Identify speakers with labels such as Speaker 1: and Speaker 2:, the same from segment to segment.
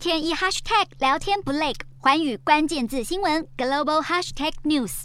Speaker 1: 天一 hashtag 聊天不累，环宇关键字新闻 global hashtag news。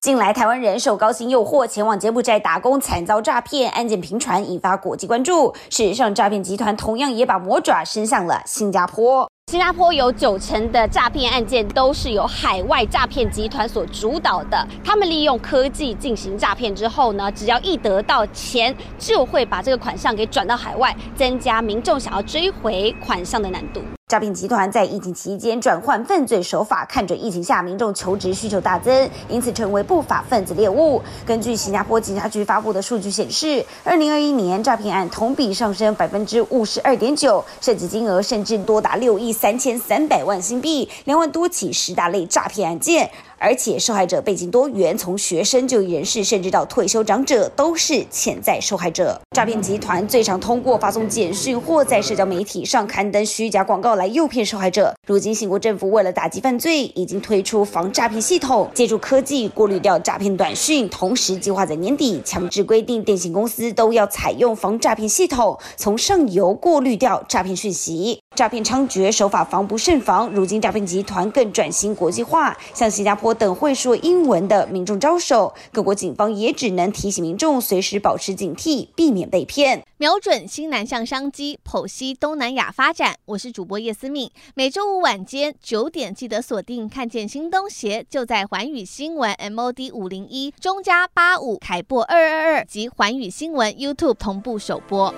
Speaker 2: 近来，台湾人受高薪诱惑前往柬埔寨打工，惨遭诈骗案件频传，引发国际关注。事实上，诈骗集团同样也把魔爪伸向了新加坡。
Speaker 3: 新加坡有九成的诈骗案件都是由海外诈骗集团所主导的。他们利用科技进行诈骗之后呢，只要一得到钱，就会把这个款项给转到海外，增加民众想要追回款项的难度。
Speaker 2: 诈骗集团在疫情期间转换犯罪手法，看准疫情下民众求职需求大增，因此成为不法分子猎物。根据新加坡警察局发布的数据显示，二零二一年诈骗案同比上升百分之五十二点九，涉及金额甚至多达六亿三千三百万新币，两万多起十大类诈骗案件。而且受害者背景多元，从学生、就业人士，甚至到退休长者，都是潜在受害者。诈骗集团最常通过发送简讯或在社交媒体上刊登虚假广告来诱骗受害者。如今，新国政府为了打击犯罪，已经推出防诈骗系统，借助科技过滤掉诈骗短讯，同时计划在年底强制规定电信公司都要采用防诈骗系统，从上游过滤掉诈骗讯息。诈骗猖獗，手法防不胜防。如今，诈骗集团更转型国际化，向新加坡等会说英文的民众招手。各国警方也只能提醒民众随时保持警惕，避免被骗。
Speaker 4: 瞄准新南向商机，剖析东南亚发展。我是主播叶思敏，每周五晚间九点记得锁定。看见新东协就在环宇新闻 MOD 五零一中加八五凯播二二二及环宇新闻 YouTube 同步首播。